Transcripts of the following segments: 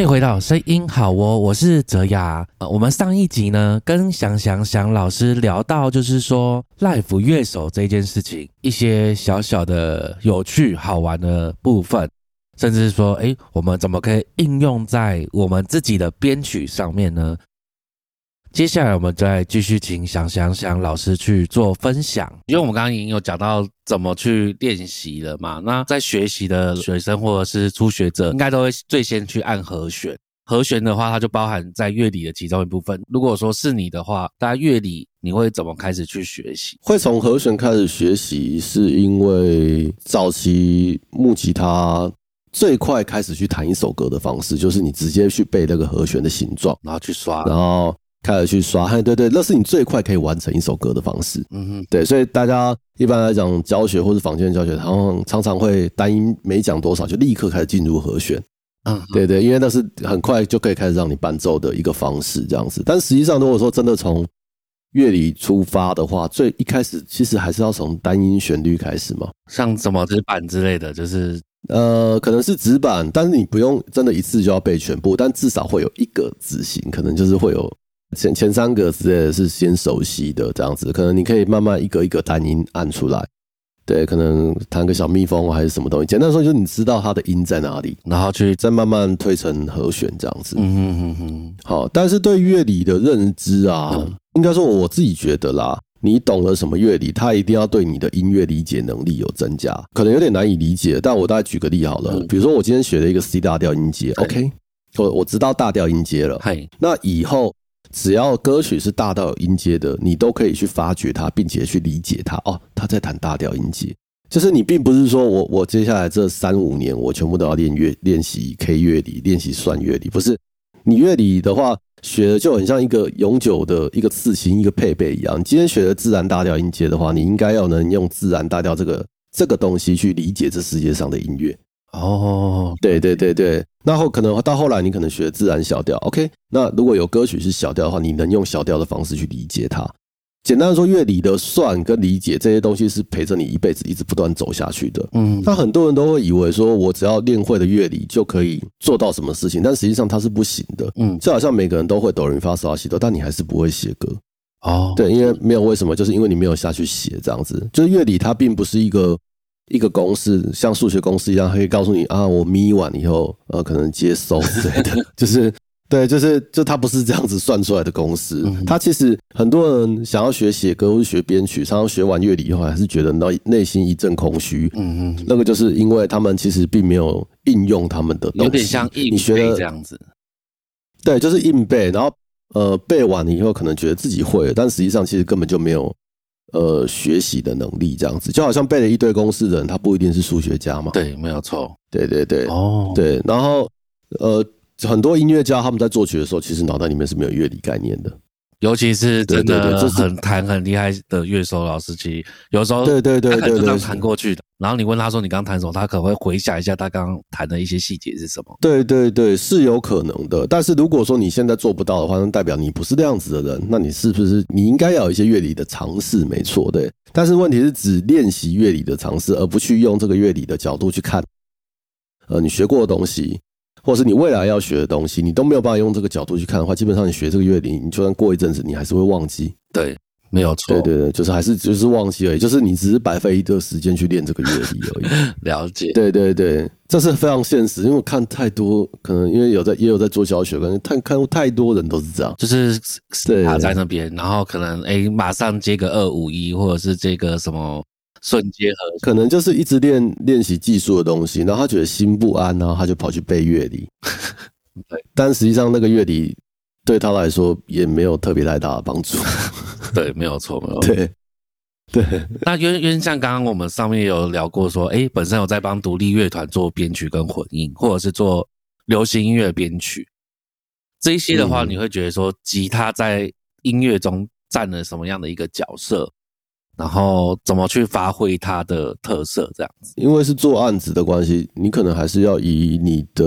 欢迎回到声音好哦，我是泽雅。呃，我们上一集呢，跟想想想老师聊到，就是说 live 乐手这件事情，一些小小的有趣好玩的部分，甚至说，诶，我们怎么可以应用在我们自己的编曲上面呢？接下来我们再继续请想想想老师去做分享，因为我们刚刚已经有讲到怎么去练习了嘛。那在学习的学生或者是初学者，应该都会最先去按和弦。和弦的话，它就包含在乐理的其中一部分。如果说是你的话，大家乐理你会怎么开始去学习？会从和弦开始学习，是因为早期木吉他最快开始去弹一首歌的方式，就是你直接去背那个和弦的形状，然后去刷，然后。开始去刷，对对，那是你最快可以完成一首歌的方式。嗯哼，对，所以大家一般来讲教学或是坊间教学，常常常会单音没讲多少，就立刻开始进入和弦。嗯，对对，因为那是很快就可以开始让你伴奏的一个方式，这样子。但实际上，如果说真的从乐理出发的话，最一开始其实还是要从单音旋律开始嘛，像什么指板之类的，就是呃，可能是指板，但是你不用真的一次就要背全部，但至少会有一个字型，可能就是会有。前前三个之类的是先熟悉的这样子，可能你可以慢慢一个一个单音按出来，对，可能弹个小蜜蜂还是什么东西。简单说，就是你知道它的音在哪里，然后去再慢慢推成和弦这样子。嗯哼哼哼。好，但是对乐理的认知啊，应该说我自己觉得啦，你懂了什么乐理，它一定要对你的音乐理解能力有增加。可能有点难以理解，但我大概举个例好了，比如说我今天学了一个 C 大调音阶，OK，我我知道大调音阶了，嗨，那以后。只要歌曲是大到有音阶的，你都可以去发掘它，并且去理解它。哦，他在弹大调音阶，就是你并不是说我我接下来这三五年我全部都要练乐练习 K 乐理，练习算乐理，不是。你乐理的话，学的就很像一个永久的一个刺青，一个配备一样。你今天学的自然大调音阶的话，你应该要能用自然大调这个这个东西去理解这世界上的音乐。哦，对对对对，那后可能到后来你可能学自然小调，OK？那如果有歌曲是小调的话，你能用小调的方式去理解它。简单的说，乐理的算跟理解这些东西是陪着你一辈子，一直不断走下去的。嗯，那很多人都会以为说我只要练会了乐理就可以做到什么事情，但实际上它是不行的。嗯，就好像每个人都会哆来发嗦拉西哆，但你还是不会写歌。哦，对，因为没有为什么，就是因为你没有下去写这样子。就是乐理它并不是一个。一个公式像数学公式一样，可以告诉你啊，我咪完以后，呃，可能接收之类的，就是对，就是就它不是这样子算出来的公式。它其实很多人想要学写歌或者学编曲，常常学完乐理以后，还是觉得内内心一阵空虚。嗯嗯，那个就是因为他们其实并没有应用他们的东西，有点像硬背这样子。对，就是硬背，然后呃背完了以后，可能觉得自己会了，但实际上其实根本就没有。呃，学习的能力这样子，就好像背了一堆公式的人，他不一定是数学家嘛。对，没有错。对对对。哦。对，然后呃，很多音乐家他们在作曲的时候，其实脑袋里面是没有乐理概念的。尤其是真的很弹很厉害的乐手老师，其实有时候对对对对对弹过去的。然后你问他说你刚弹什么，他可能会回想一下他刚刚弹的一些细节是什么。对对对，是有可能的。但是如果说你现在做不到的话，那代表你不是那样子的人。那你是不是你应该要有一些乐理的尝试？没错，对。但是问题是只练习乐理的尝试，而不去用这个乐理的角度去看，呃，你学过的东西。或是你未来要学的东西，你都没有办法用这个角度去看的话，基本上你学这个乐理，你就算过一阵子，你还是会忘记。对，没有错。对对对，就是还是就是忘记而已，就是你只是白费一段时间去练这个乐理而已。了解。对对对，这是非常现实，因为我看太多，可能因为有在也有在做教学，可能看看太多人都是这样，就是卡在那边，然后可能哎马上接个二五一，或者是这个什么。瞬结合，可能就是一直练练习技术的东西，然后他觉得心不安，然后他就跑去背乐理。对，但实际上那个乐理对他来说也没有特别太大的帮助。对，没有错，没有对对。那因为因为像刚刚我们上面有聊过，说哎，本身有在帮独立乐团做编曲跟混音，或者是做流行音乐编曲这一些的话，你会觉得说吉他在音乐中占了什么样的一个角色？然后怎么去发挥它的特色？这样子，因为是做案子的关系，你可能还是要以你的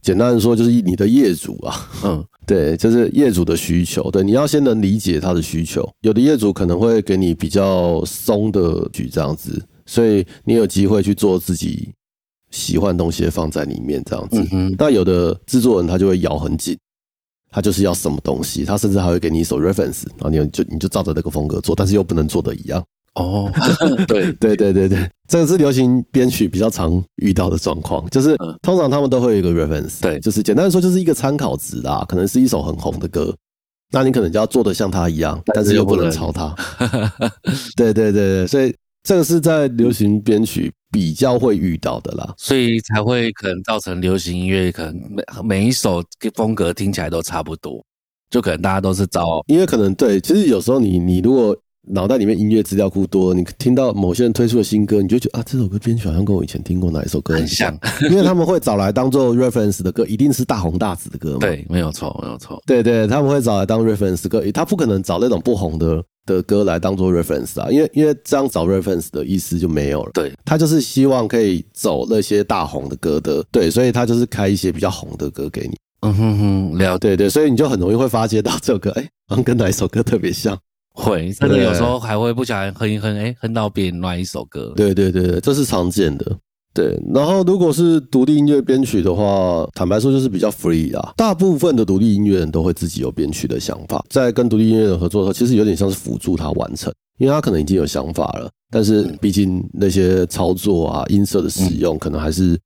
简单的说，就是以你的业主啊，嗯，对，就是业主的需求，对，你要先能理解他的需求。有的业主可能会给你比较松的局这样子，所以你有机会去做自己喜欢东西放在里面这样子。那有的制作人他就会咬很紧，他就是要什么东西，他甚至还会给你一首 reference，然后你就你就照着那个风格做，但是又不能做的一样。哦，对。对对对对，这个是流行编曲比较常遇到的状况，就是通常他们都会有一个 reference，对，就是简单的说就是一个参考值啦，可能是一首很红的歌，那你可能就要做的像他一样，但是又不能。抄他。对对对对，所以这个是在流行编曲比较会遇到的啦，所以才会可能造成流行音乐可能每每一首风格听起来都差不多，就可能大家都是找，因为可能对，其实有时候你你如果。脑袋里面音乐资料库多，你听到某些人推出的新歌，你就觉得啊，这首歌编曲好像跟我以前听过哪一首歌很像，因为他们会找来当做 reference 的歌，一定是大红大紫的歌嘛。对，没有错，没有错。对对，他们会找来当 reference 歌，他不可能找那种不红的的歌来当做 reference 啊，因为因为这样找 reference 的意思就没有了。对，他就是希望可以走那些大红的歌的，对，所以他就是开一些比较红的歌给你。嗯哼哼，了对对，所以你就很容易会发觉到这首歌，哎，好像跟哪一首歌特别像。会，甚至有时候还会不小心哼一哼，哎，哼到别人哪一首歌。对对对对，这是常见的。对，然后如果是独立音乐编曲的话，坦白说就是比较 free 啊。大部分的独立音乐人都会自己有编曲的想法，在跟独立音乐人合作的时候，其实有点像是辅助他完成，因为他可能已经有想法了，但是毕竟那些操作啊、音色的使用，可能还是。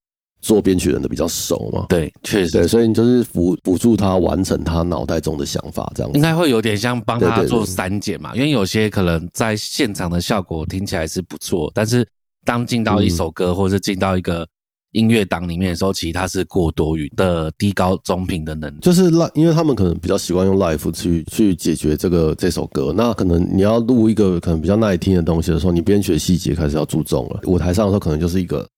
做编曲人的比较熟嘛？对，确实，对，所以你就是辅辅助他完成他脑袋中的想法，这样应该会有点像帮他做删减嘛？因为有些可能在现场的效果听起来是不错，但是当进到一首歌或者进到一个音乐档里面的时候，其实它是过多余的低高中频的能力。就是 live，因为他们可能比较习惯用 live 去去解决这个这首歌，那可能你要录一个可能比较耐听的东西的时候，你编曲的细节开始要注重了。舞台上的时候可能就是一个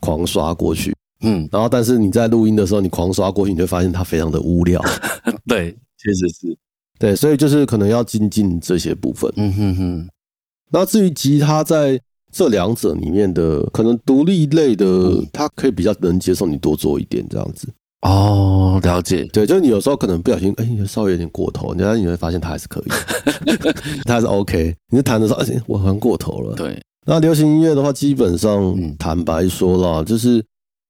狂刷过去。嗯，然后但是你在录音的时候，你狂刷过去，你就发现它非常的无聊。对，确实是，对，所以就是可能要精进这些部分。嗯哼哼。那至于吉他在这两者里面的可能独立类的，他可以比较能接受你多做一点这样子。哦，了解。对，就是你有时候可能不小心，哎，稍微有点过头，然后你会发现他还是可以，他还是 OK。你是弹的时候，而且我好像过头了。对。那流行音乐的话，基本上坦白说了，就是。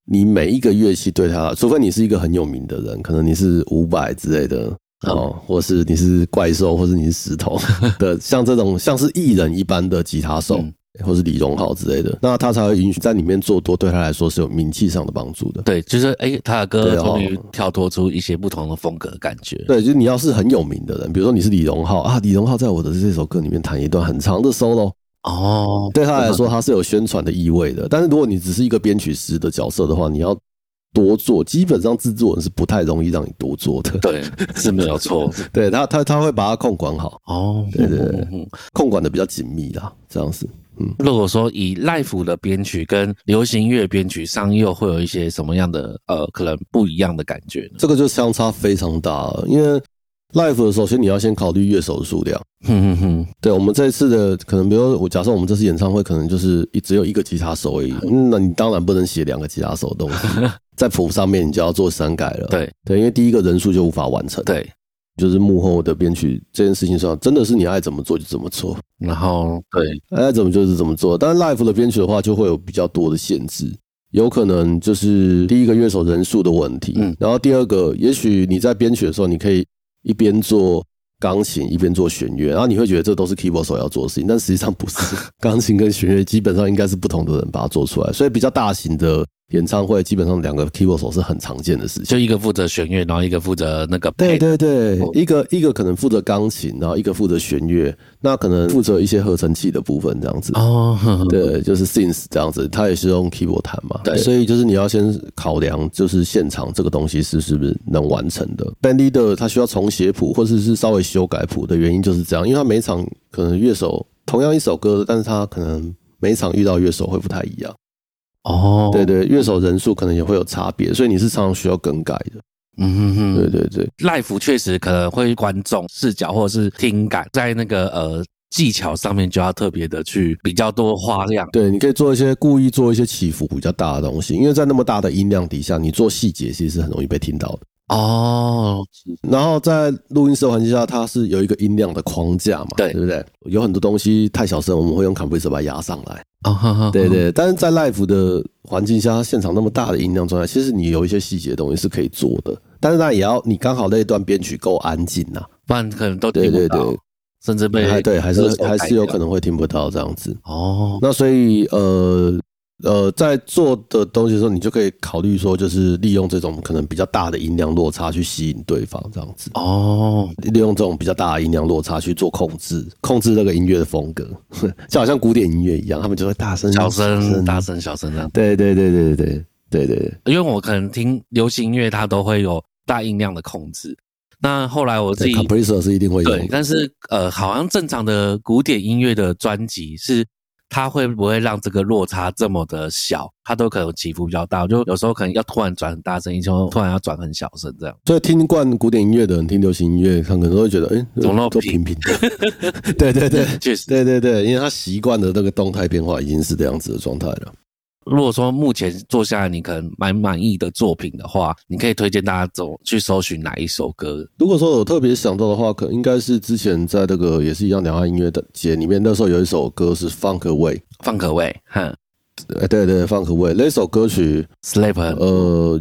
你每一个乐器对他，除非你是一个很有名的人，可能你是伍佰之类的哦，或是你是怪兽，或是你是石头的，像这种像是艺人一般的吉他手，或是李荣浩之类的，那他才会允许在里面做多，对他来说是有名气上的帮助的。对，就是哎，他的歌终于跳脱出一些不同的风格感觉。对，就是你要是很有名的人，比如说你是李荣浩啊，李荣浩在我的这首歌里面弹一段很长的 solo。哦，对他来说，他是有宣传的意味的。但是如果你只是一个编曲师的角色的话，你要多做，基本上制作人是不太容易让你多做的。对，是没有错。对他，他他会把它控管好。哦，对对对，控管的比较紧密啦，这样子。嗯，如果说以 live 的编曲跟流行乐编曲上，又会有一些什么样的呃，可能不一样的感觉呢？这个就相差非常大，因为。Live 的首先你要先考虑乐手的数量。哼哼哼，对我们这次的可能，比如我假设我们这次演唱会可能就是一只有一个吉他手而已，那你当然不能写两个吉他手的东西，在谱上面你就要做删改了。对对，因为第一个人数就无法完成。对，就是幕后的编曲这件事情上，真的是你爱怎么做就怎么做。然后对，爱怎么就是怎么做。但是 Live 的编曲的话，就会有比较多的限制，有可能就是第一个乐手人数的问题。嗯，然后第二个，也许你在编曲的时候，你可以。一边做钢琴一边做弦乐，然后你会觉得这都是 keyboard 手要做的事情，但实际上不是。钢琴跟弦乐基本上应该是不同的人把它做出来，所以比较大型的。演唱会基本上两个 keyboard 手是很常见的事情，就一个负责弦乐，然后一个负责那个。对对对，一个一个可能负责钢琴，然后一个负责弦乐，那可能负责一些合成器的部分这样子。哦，对，就是 synth 这样子，他也是用 keyboard 弹嘛。对，所以就是你要先考量，就是现场这个东西是是不是能完成的。band leader 他需要重写谱或者是稍微修改谱的原因就是这样，因为他每场可能乐手同样一首歌，但是他可能每场遇到乐手会不太一样。哦，对对，乐手人数可能也会有差别，所以你是常常需要更改的。嗯哼哼，对对对 l i f e 确实可能会观众视角或者是听感，在那个呃技巧上面就要特别的去比较多花样。对，你可以做一些故意做一些起伏比较大的东西，因为在那么大的音量底下，你做细节其实是很容易被听到的。哦，然后在录音室环境下，它是有一个音量的框架嘛，对对不对？有很多东西太小声，我们会用 compressor 把它压上来。哦，对对，但是在 live 的环境下，现场那么大的音量状态，其实你有一些细节的东西是可以做的，但是那也要你刚好那一段编曲够安静呐，不然可能都对对对，甚至被还对还是还是有可能会听不到这样子。哦，那所以呃。呃，在做的东西的时候，你就可以考虑说，就是利用这种可能比较大的音量落差去吸引对方，这样子。哦，利用这种比较大的音量落差去做控制，控制那个音乐的风格，就好像古典音乐一样，他们就会大声、小声、大声、小声这样。对对对对对对对对。因为我可能听流行音乐，它都会有大音量的控制。那后来我自己 compressor 是一定会有，对，但是呃，好像正常的古典音乐的专辑是。它会不会让这个落差这么的小？它都可能起伏比较大，就有时候可能要突然转很大声，音就突然要转很小声这样。所以听惯古典音乐的人听流行音乐，他可能都会觉得，哎，怎么都平平的。对 对对，确实，对对对，因为他习惯的那个动态变化已经是这样子的状态了。如果说目前做下来你可能蛮满意的作品的话，你可以推荐大家走去搜寻哪一首歌？如果说我特别想到的话，可应该是之前在那个也是一样两岸音乐的节里面，那时候有一首歌是 Funk Way，放可味，哼，哎对对，Funk Way 那首歌曲，Sleep，呃，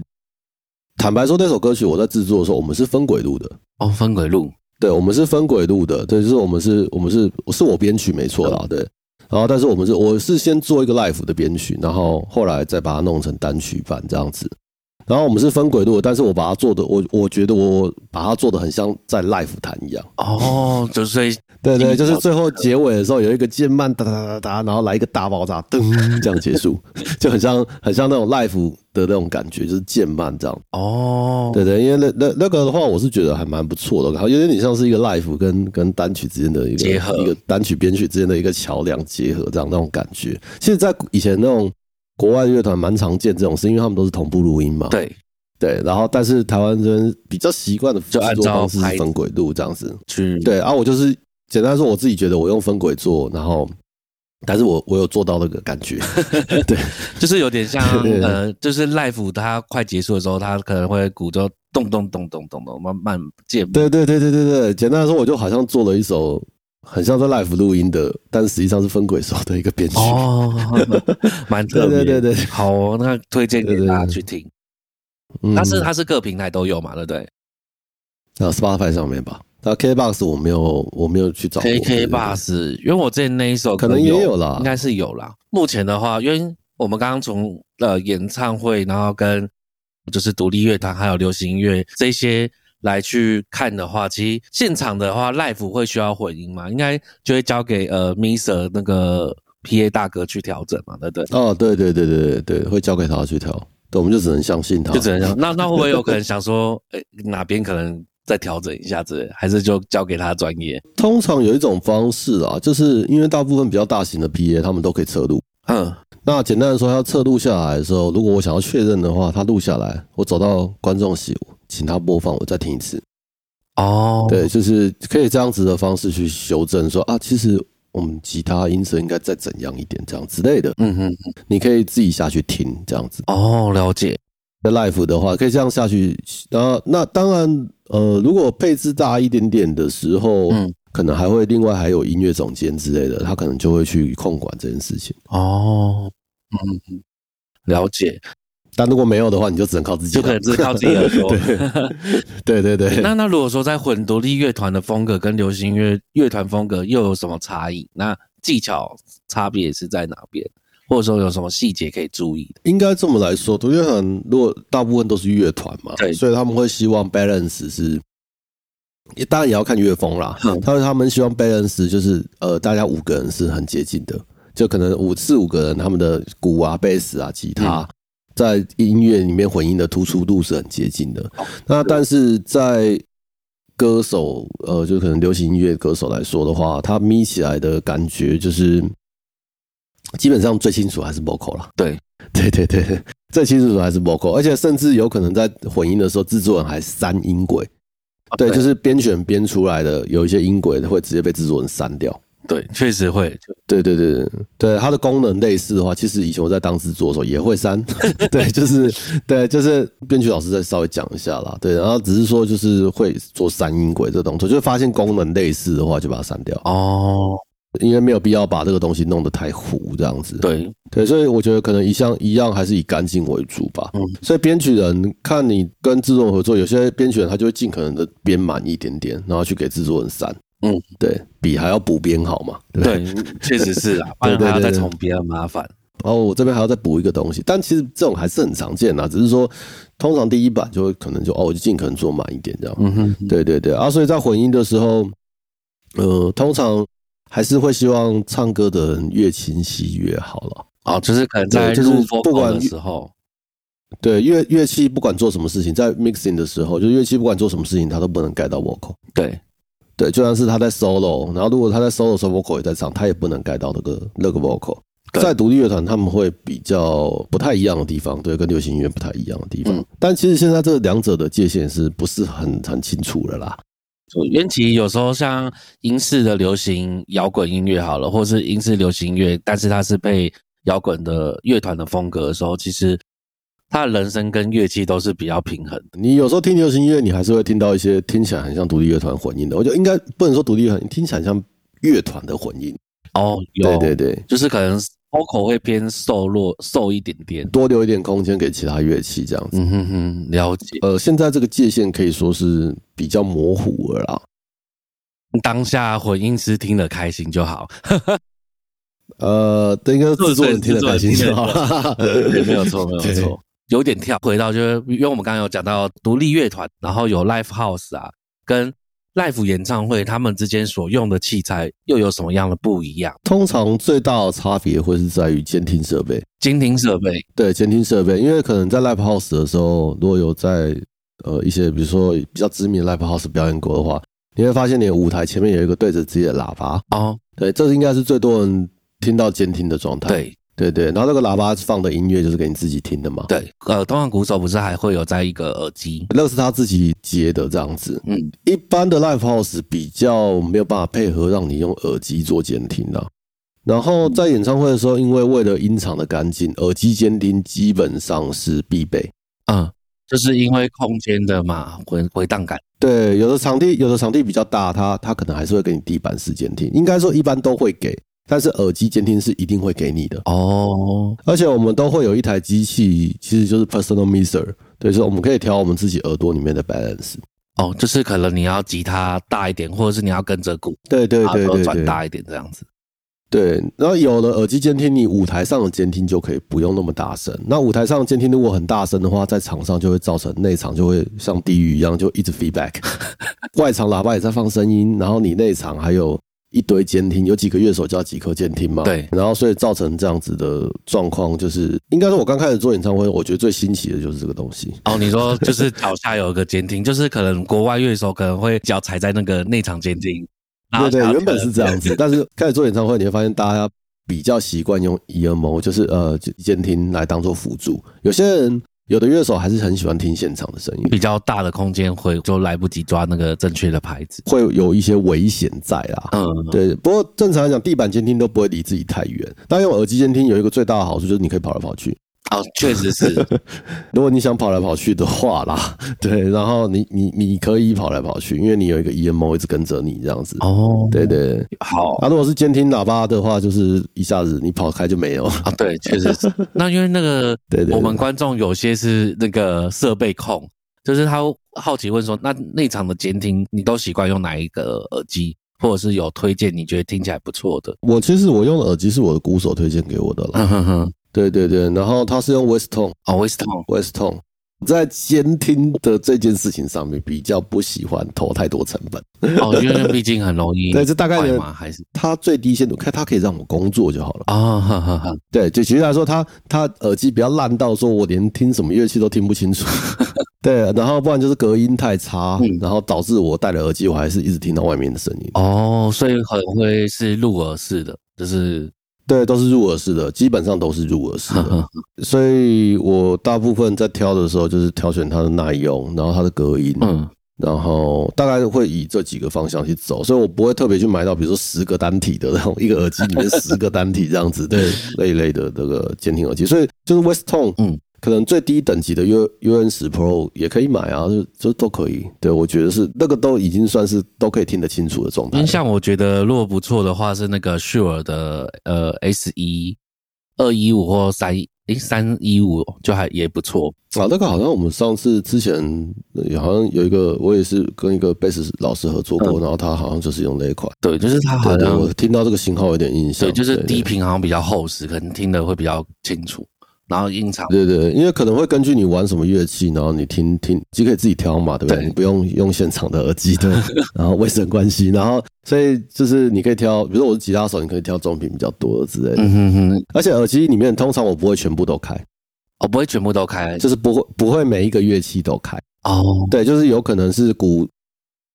坦白说那首歌曲我在制作的时候，我们是分轨录的。哦，分轨录，对，我们是分轨录的，对，就是我们是我们是是我编曲没错啦，对。然后，但是我们是我是先做一个 live 的编曲，然后后来再把它弄成单曲版这样子。然后我们是分轨录，但是我把它做的，我我觉得我把它做的很像在 live 弹一样。哦，就是对 对，就是最后结尾的时候有一个渐慢哒哒哒哒，然后来一个大爆炸，噔，这样结束，就很像很像那种 live 的那种感觉，就是渐慢这样。哦，对对，因为那那那个的话，我是觉得还蛮不错的，然后有点像是一个 live 跟跟单曲之间的一个结合，一个单曲编曲之间的一个桥梁结合，这样那种感觉。其实，在以前那种。国外乐团蛮常见这种事，因为他们都是同步录音嘛。对对，然后但是台湾这边比较习惯的就按照是分轨录这样子去。对啊，我就是简单说，我自己觉得我用分轨做，然后但是我我有做到那个感觉。对，就是有点像 呃，就是 life 它快结束的时候，它可能会鼓就咚咚咚咚咚咚慢慢渐。对对对对对对，简单来说，我就好像做了一首。很像在 live 录音的，但实际上是分轨手的一个编曲哦，蛮特别。对对对，好，那推荐给大家去听。它是它是各平台都有嘛，对不对？那 Spotify 上面吧，那 KBox 我没有我没有去找 KKBox，因为我之前那一首可能也有啦，应该是有啦。目前的话，因为我们刚刚从呃演唱会，然后跟就是独立乐团还有流行音乐这些。来去看的话，其实现场的话，live 会需要混音嘛？应该就会交给呃 Miser 那个 PA 大哥去调整嘛，对不对？哦，对对对对对会交给他去调，对，我们就只能相信他，就只能相。那那会不会有可能 想说，哎，哪边可能再调整一下子，还是就交给他专业？通常有一种方式啊，就是因为大部分比较大型的 PA 他们都可以测录，嗯，那简单的说，要测录下来的时候，如果我想要确认的话，他录下来，我走到观众席。请他播放，我再听一次。哦，对，就是可以这样子的方式去修正，说啊，其实我们吉他音色应该再怎样一点，这样之类的。嗯哼，你可以自己下去听这样子。哦，了解。在 live 的话，可以这样下去。然后，那当然，呃，如果配置大一点点的时候，嗯，可能还会另外还有音乐总监之类的，他可能就会去控管这件事情。哦，嗯，了解。但如果没有的话，你就只能靠自己，就可能只靠自己。对对对。那那如果说在混独立乐团的风格跟流行乐乐团风格又有什么差异？那技巧差别是在哪边？或者说有什么细节可以注意的？应该这么来说，独立乐团如果大部分都是乐团嘛，对，所以他们会希望 balance 是，也当然也要看乐风啦。他们他们希望 balance 就是呃，大家五个人是很接近的，就可能五四五个人，他们的鼓啊、贝斯啊、吉他。在音乐里面混音的突出度是很接近的，那但是在歌手呃，就可能流行音乐歌手来说的话，他眯起来的感觉就是基本上最清楚还是 vocal 啦。对 对对对，最清楚还是 vocal，而且甚至有可能在混音的时候，制作人还删音轨。对，就是编选编出来的有一些音轨会直接被制作人删掉。对，确实会。对对对对对，它的功能类似的话，其实以前我在当制作的时候也会删。对，就是对，就是编曲老师再稍微讲一下啦。对，然后只是说就是会做删音轨这动作，就发现功能类似的话就把它删掉。哦。因为没有必要把这个东西弄得太糊，这样子。对对，所以我觉得可能一向一样还是以干净为主吧。嗯，所以编曲人看你跟制作人合作，有些编曲人他就会尽可能的编满一点点，然后去给制作人删。嗯，对比还要补编好嘛？对，确实是啊，不然还要再重编，很麻烦。然后我这边还要再补一个东西，但其实这种还是很常见啊，只是说通常第一版就会可能就哦，我就尽可能做满一点这样。嗯哼，对对对啊，所以在混音的时候，呃，通常。还是会希望唱歌的人越清晰越好了。啊，就是可能在就是不管的时候，对乐乐器不管做什么事情，在 mixing 的时候，就乐器不管做什么事情，它都不能盖到 vocal。对对，就算是他在 solo，然后如果他在 solo 时候 vocal 也在唱，他也不能盖到那个那个 vocal。在独立乐团，他们会比较不太一样的地方，对，跟流行音乐不太一样的地方。但其实现在这两者的界限是不是很很清楚了啦？缘起有时候像英式的流行摇滚音乐好了，或是英式流行音乐，但是它是配摇滚的乐团的风格的时候，其实他的人声跟乐器都是比较平衡。你有时候听流行音乐，你还是会听到一些听起来很像独立乐团混音的。我觉得应该不能说独立乐团，听起来像乐团的混音。哦，对对对，就是可能。Vocal 会偏瘦弱瘦一点点，多留一点空间给其他乐器这样子。嗯哼哼，了解。呃，现在这个界限可以说是比较模糊了啦。当下混音师听得开心就好。呃，应该制作人听得开心就好。没有错，没有错。有点跳，回到就是因为我们刚刚有讲到独立乐团，然后有 live house 啊，跟。Live 演唱会，他们之间所用的器材又有什么样的不一样？通常最大的差别会是在于监听设备。监听设备，对，监听设备，因为可能在 live house 的时候，如果有在呃一些比如说比较知名 live house 表演过的话，你会发现你的舞台前面有一个对着自己的喇叭。哦，对，这应该是最多人听到监听的状态。对。对对，然后那个喇叭放的音乐就是给你自己听的嘛。对，呃，东方鼓手不是还会有在一个耳机，那是他自己接的这样子。嗯，一般的 live house 比较没有办法配合让你用耳机做监听的。然后在演唱会的时候，因为为了音场的干净，耳机监听基本上是必备。嗯，就是因为空间的嘛，回回荡感。对，有的场地有的场地比较大，它它可能还是会给你地板式监听，应该说一般都会给。但是耳机监听是一定会给你的哦，而且我们都会有一台机器，其实就是 personal mixer，对，所以我们可以调我们自己耳朵里面的 balance。哦，就是可能你要吉他大一点，或者是你要跟着鼓，对对对对，转大一点这样子。对，然后有了耳机监听，你舞台上的监听就可以不用那么大声。那舞台上的监听如果很大声的话，在场上就会造成内场就会像地狱一样，就一直 feedback。外场喇叭也在放声音，然后你内场还有。一堆监听，有几个乐手加几颗监听嘛？对，然后所以造成这样子的状况，就是应该说，我刚开始做演唱会，我觉得最新奇的就是这个东西。哦，你说就是脚下有一个监听，就是可能国外乐手可能会脚踩在那个内场监听。对对，原本是这样子，但是开始做演唱会，你会发现大家比较习惯用 EMO，就是呃监听来当做辅助，有些人。有的乐手还是很喜欢听现场的声音，比较大的空间会就来不及抓那个正确的牌子，会有一些危险在啦。嗯，对。不过正常来讲，地板监听都不会离自己太远，但用耳机监听有一个最大的好处就是你可以跑来跑去。哦，确实是。如果你想跑来跑去的话啦，对，然后你你你可以跑来跑去，因为你有一个 EMO 一直跟着你这样子。哦，对对，好。啊，如果是监听喇叭的话，就是一下子你跑开就没有啊。对，确实是。那因为那个，对对，我们观众有些是那个设备控，就是他好奇问说，那内场的监听你都习惯用哪一个耳机，或者是有推荐你觉得听起来不错的？我其实我用的耳机是我的鼓手推荐给我的了。对对对，然后他是用 Weston 哦，Weston，Weston，在监听的这件事情上面比较不喜欢投太多成本哦，因为毕竟很容易。对，这大概嘛，还是它最低限度，看它可以让我工作就好了啊。哈哈哈。对，就其实来说，它它耳机比较烂到说我连听什么乐器都听不清楚。对，然后不然就是隔音太差，然后导致我戴了耳机，我还是一直听到外面的声音。哦，所以很会是入耳式的，就是。对，都是入耳式的，基本上都是入耳式的，所以我大部分在挑的时候就是挑选它的耐用，然后它的隔音，嗯，然后大概会以这几个方向去走，所以我不会特别去买到，比如说十个单体的那种一个耳机里面十个单体这样子，对，那一类的这个监听耳机。所以就是 Westone，嗯，可能最低等级的 U U N 十 Pro 也可以买啊，就就都可以。对我觉得是那个都已经算是都可以听得清楚的状态。音像我觉得如果不错的话，是那个 Shure 的呃 S 一二一五或三一。诶，三一五就还也不错啊。那个好像我们上次之前好像有一个，我也是跟一个贝斯老师合作过，然后他好像就是用那一款。对，就是他好像我听到这个型号有点印象。对，就是低频好像比较厚实，可能听的会比较清楚。然后音场，对对，因为可能会根据你玩什么乐器，然后你听听，就可以自己挑嘛，对不对？你不用用现场的耳机，对。然后卫生关系，然后所以就是你可以挑，比如说我是吉他手，你可以挑中频比较多的之类的。嗯哼哼。而且耳机里面通常我不会全部都开，哦不会全部都开，就是不会不会每一个乐器都开。哦。对，就是有可能是鼓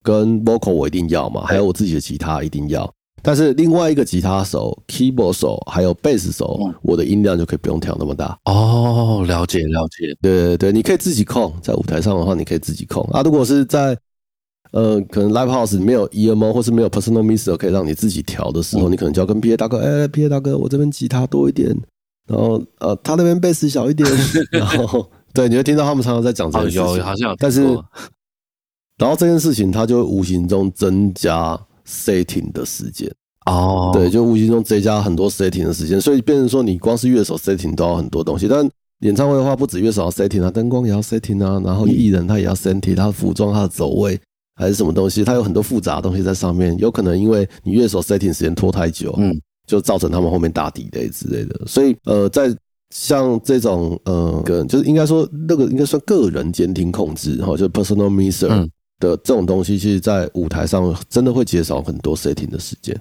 跟 vocal 我一定要嘛，还有我自己的吉他一定要。但是另外一个吉他手、keyboard 手还有贝斯手，我的音量就可以不用调那么大哦。了解了解，对对对，你可以自己控，在舞台上的话，你可以自己控啊。如果是在呃，可能 live house 没有 EMO 或是没有 personal mister 可以让你自己调的时候，你可能就要跟 PA 大哥，哎，PA 大哥，我这边吉他多一点，然后呃，他那边贝斯小一点，然后对，你会听到他们常常在讲这个事情，好像，但是然后这件事情，它就无形中增加。Setting 的时间哦，对，就无形中增加很多 setting 的时间，所以变成说你光是乐手 setting 都要很多东西。但演唱会的话，不止乐手要 setting 啊，灯光也要 setting 啊，然后艺人他也要 setting，他的服装、他的走位还是什么东西，他有很多复杂的东西在上面。有可能因为你乐手 setting 时间拖太久，嗯，就造成他们后面打底类之类的。所以呃，在像这种呃，个就是应该说那个应该算个人监听控制哈，就 personal mixer。的这种东西，其实，在舞台上真的会减少很多 setting 的时间。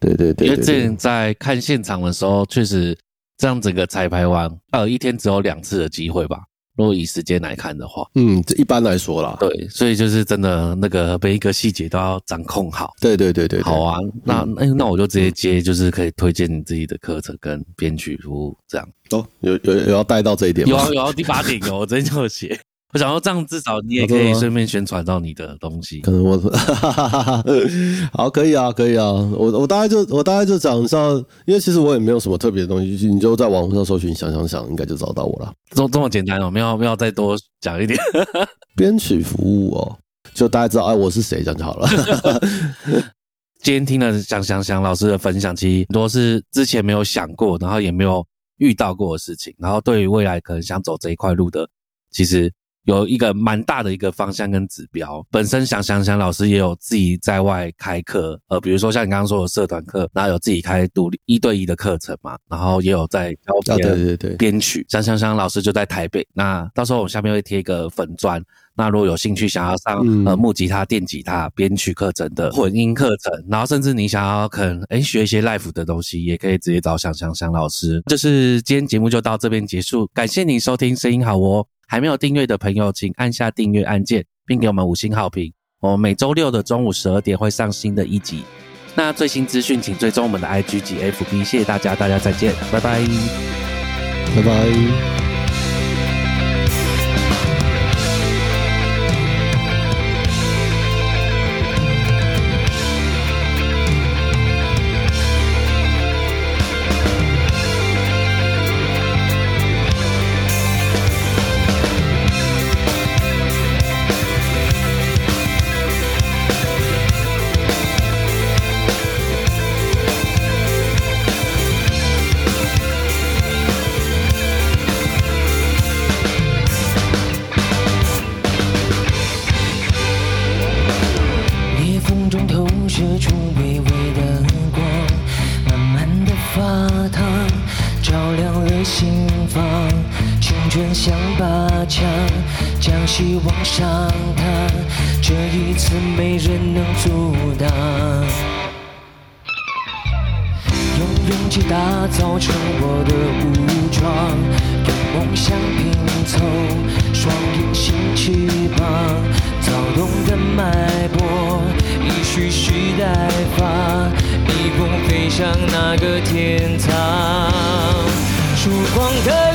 对对对，因为之前在看现场的时候，确实这样整个彩排完，呃，一天只有两次的机会吧。如果以时间来看的话，嗯，这一般来说啦，对，所以就是真的那个每一个细节都要掌控好。对对对对，好啊，那那那我就直接接，就是可以推荐你自己的课程跟编曲服务这样。哦，有有有要带到这一点吗？有啊有啊，第八点有，我直接就写。我想说，这样至少你也可以顺便宣传到你的东西。可能我好，可以啊，可以啊。我我大概就我大概就讲一下，因为其实我也没有什么特别的东西，你就在网上搜寻，想想想，应该就找到我了。这这么简单哦，没有没有再多讲一点。编曲服务哦，就大家知道哎，我是谁，这样就好了。今天听了想想想老师的分享，其实很多是之前没有想过，然后也没有遇到过的事情，然后对于未来可能想走这一块路的，其实。有一个蛮大的一个方向跟指标，本身想想想老师也有自己在外开课，呃，比如说像你刚刚说的社团课，然后有自己开独立一对一的课程嘛，然后也有在教别人编曲。想想想老师就在台北，那到时候我下面会贴一个粉砖，那如果有兴趣想要上呃木吉他、电吉他编曲课程的混音课程，然后甚至你想要可能哎学一些 life 的东西，也可以直接找想想想老师。就是今天节目就到这边结束，感谢您收听，声音好哦。还没有订阅的朋友，请按下订阅按键，并给我们五星好评。我们每周六的中午十二点会上新的一集。那最新资讯，请追踪我们的 IG 及 FB。谢谢大家，大家再见，拜拜，拜拜。打造成我的武装，用梦想拼凑双隐形翅膀，躁动的脉搏已蓄蓄待发，逆风飞向那个天堂。曙光，的。